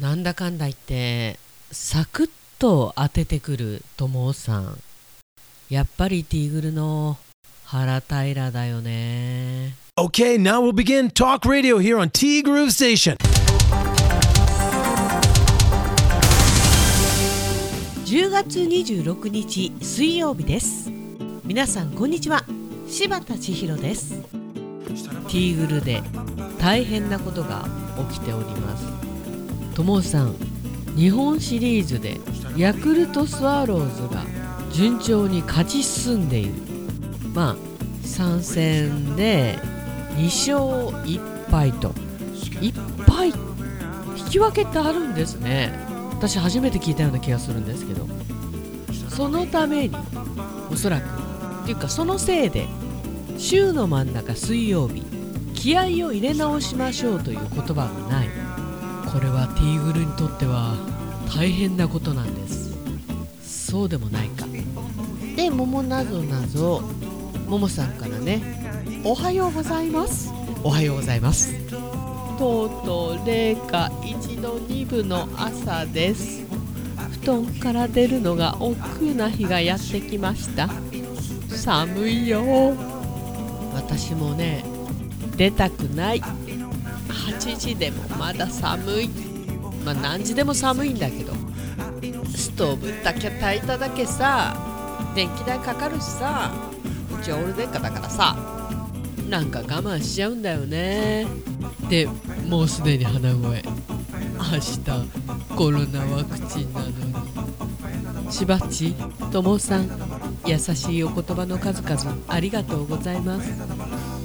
なんだかんだ言ってサクッと当ててくる友さん。やっぱりティーグルの腹平だよね。Okay, now we'll begin Talk Radio here on T Groove Station. 10月26日水曜日です。皆さんこんにちは。柴田千尋です。ティーグルで大変なことが起きておりますともさん日本シリーズでヤクルトスワローズが順調に勝ち進んでいる。まあ3戦で2勝1敗と。1敗引き分けってあるんですね。私初めて聞いたような気がするんですけど。そのためにおそらく。っていうかそのせいで週の真ん中水曜日気合を入れ直しましょうという言葉がない。これはティーグルにとっては大変なことなんです。そうでもないか。で桃なぞなぞももさんからねおはようございます。おはようございます。とうとう零下1度2分の朝です。布団から出るのが億劫な日がやってきました。寒いよ。私もね出たくない8時でもまだ寒い。まあ何時でも寒いんだけど。ストーブだけ炊いただけさ。電気代かかるしさ。うちオール電化だからさ。なんか我慢しちゃうんだよね。でもうすでに鼻声。明日コロナワクチンなのに。しばっちともさん優しいお言葉の数々ありがとうございます。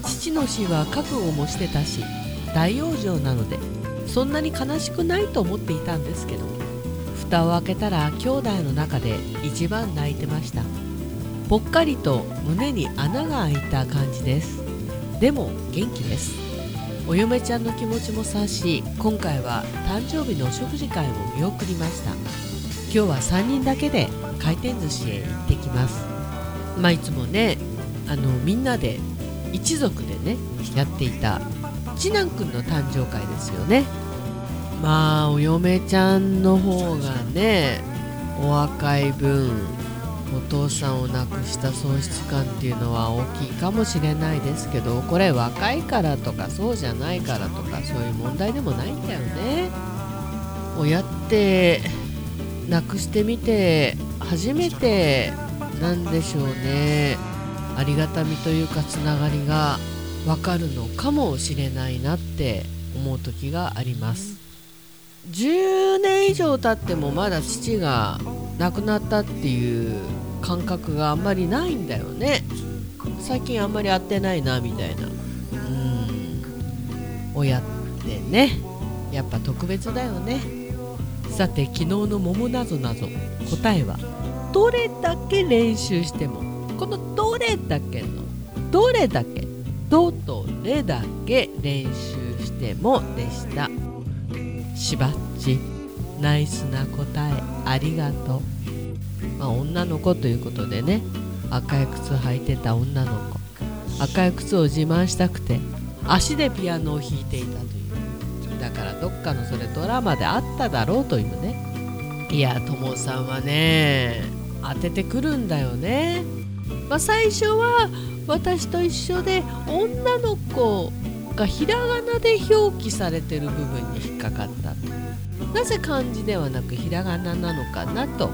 父の死は覚悟もしてたし大往生なのでそんなに悲しくないと思っていたんですけど蓋を開けたら兄弟の中で一番泣いてました。ぽっかりと胸に穴が開いた感じです。でも元気です。お嫁ちゃんの気持ちも察し今回は誕生日のお食事会を見送りました。今日は3人だけで回転寿司へ行ってきます。まあいつもねあのみんなで一族でねやっていた次男くんの誕生会ですよね。まあお嫁ちゃんの方がねお若い分お父さんを亡くした喪失感っていうのは大きいかもしれないですけどこれ若いからとかそうじゃないからとかそういう問題でもないんだよね。親って亡くしてみて初めてなんでしょうね。ありがたみというかつながりがわかるのかもしれないなって思う時があります。10年以上経ってもまだ父が亡くなったっていう感覚があんまりないんだよね。最近あんまり会ってないなみたいな。うん。親ってね。やっぱ特別だよね。さて昨日の桃なぞなぞ。答えはどれだけ練習してもこのどれだけのどれだけどとれだけ練習してもでした。しばっち。ナイスな答えありがとう、まあ、女の子ということでね。赤い靴履いてた女の子。赤い靴を自慢したくて足でピアノを弾いていたという。だからどっかのそれドラマであっただろうというね。いやともさんはね当ててくるんだよね、まあ、最初は私と一緒で女の子がひらがなで表記されてる部分に引っかかったなぜ漢字ではなくひらがななのかなと。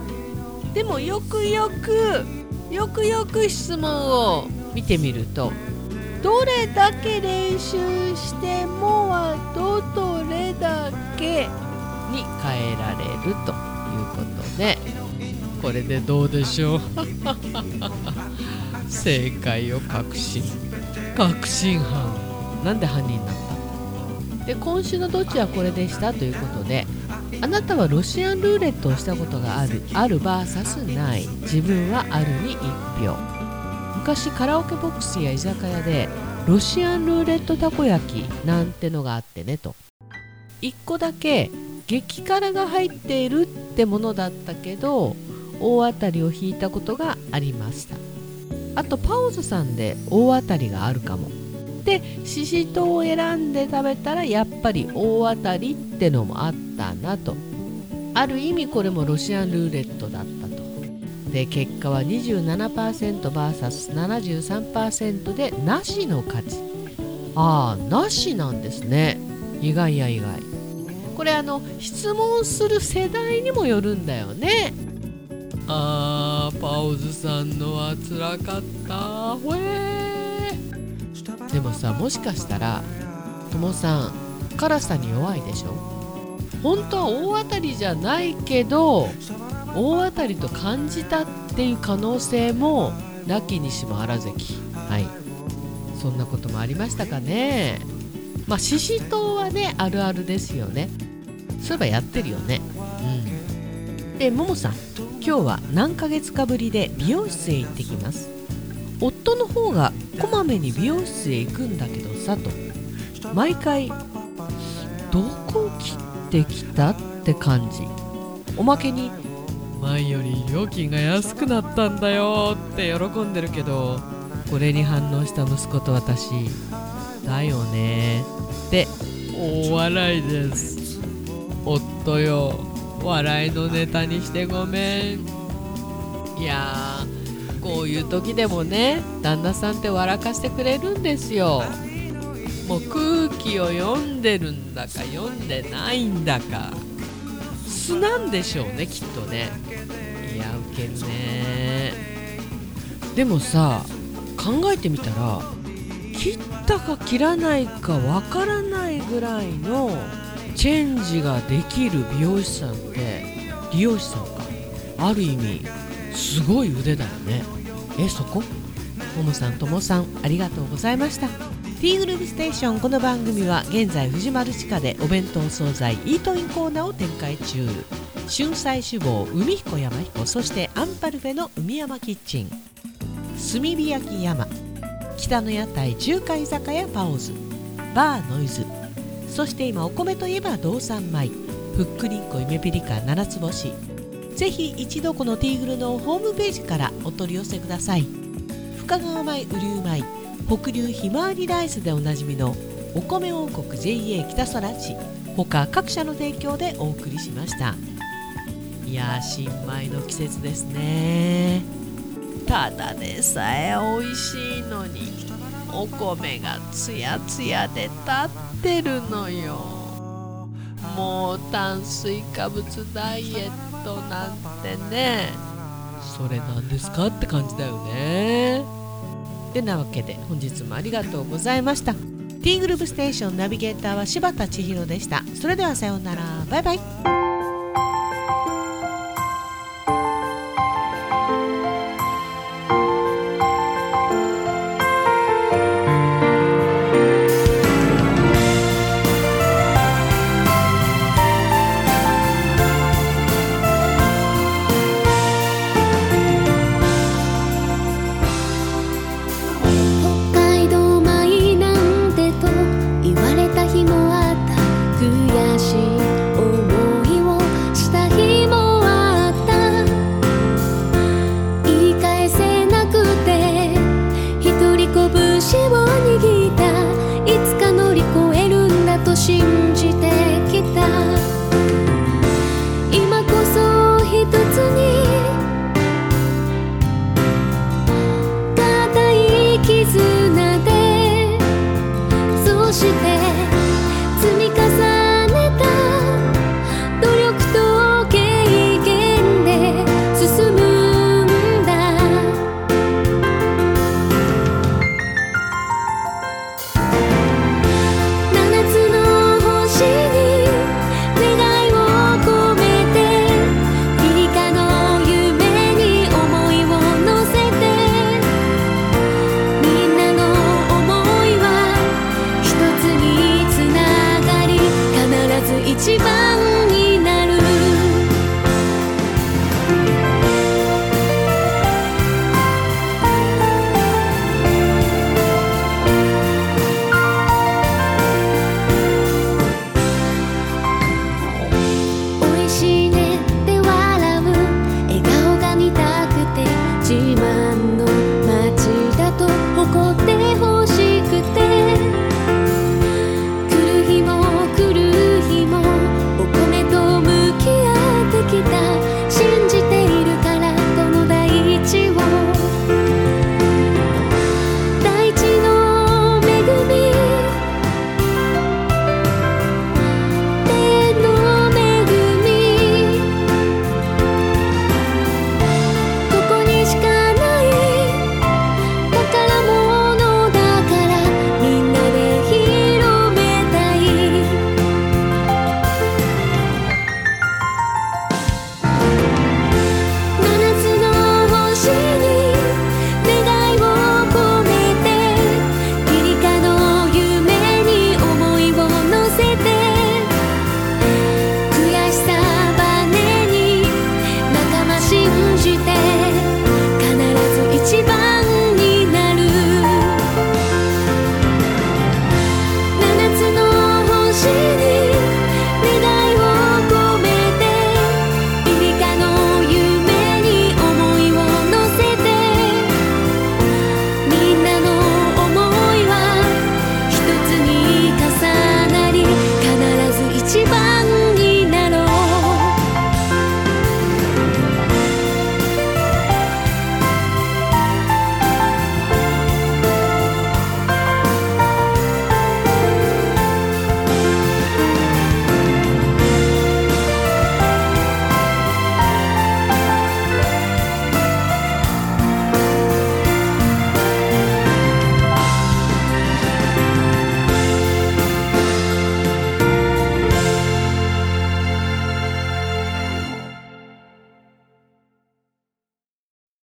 でもよくよくよくよく質問を見てみるとどれだけ練習してもはどとれだけに変えられるということで。これでどうでしょう。正解を確信。確信犯。なんで犯人になった？で今週のどっちはこれでしたということであなたはロシアンルーレットをしたことがある。ある VS ない。自分はあるに1票。昔カラオケボックスや居酒屋でロシアンルーレットたこ焼きなんてのがあってねと。1個だけ激辛が入っているってものだったけど大当たりを引いたことがありました。あとパオズさんで大当たりがあるかも。でししとうを選んで食べたらやっぱり大当たりってのもあったなと。ある意味これもロシアンルーレットだったと。で結果は 27%vs73% でなしの勝ちああなしなんですね。意外や意外。これあの質問する世代にもよるんだよね。あーパオズさんのはつらかった。ほえー。でもさもしかしたらともさん辛さに弱いでしょ？本当は大当たりじゃないけど大当たりと感じたっていう可能性もなきにしもあらずき。はい。そんなこともありましたかね。まあししとうはねあるあるですよね。そういえばやってるよね。うん。でももさん今日は何ヶ月かぶりで美容室へ行ってきます。夫の方がこまめに美容室へ行くんだけどさと。毎回どこ切ってきたって感じ。おまけに前より料金が安くなったんだよって喜んでるけどこれに反応した息子と私だよねって大笑いです。夫よ。笑いのネタにしてごめん。いやこういう時でもね旦那さんって笑かしてくれるんですよ。もう空気を読んでるんだか読んでないんだか。素なんでしょうねきっとね。いやウケるね。でもさ考えてみたら切ったか切らないかわからないぐらいのチェンジができる美容師さんって理容師さんか。ある意味すごい腕だよね。えそこ？ももさんともさんありがとうございました。ティーグループステーションこの番組は現在藤丸地下でお弁当惣菜イートインコーナーを展開中。春菜志望海彦山彦そしてアンパルフェの海山キッチン。炭火焼山北の屋台中華居酒屋パオズ。バーノイズ。そして今お米といえば道産米ふっくりんこ夢ピリカ七つ星。ぜひ一度このティーグルのホームページからお取り寄せください。深川米雨竜米北流ひまわりライスでおなじみのお米王国 JA 北空地他各社の提供でお送りしました。いや新米の季節ですね。ただでさえ美味しいのに。お米がつやつやで立ってるのよ。もう炭水化物ダイエットなんてね。それなんですかって感じだよね。てなわけで本日もありがとうございました。ティーグループステーションナビゲーターは柴田千尋でした。それではさようなら。バイバイ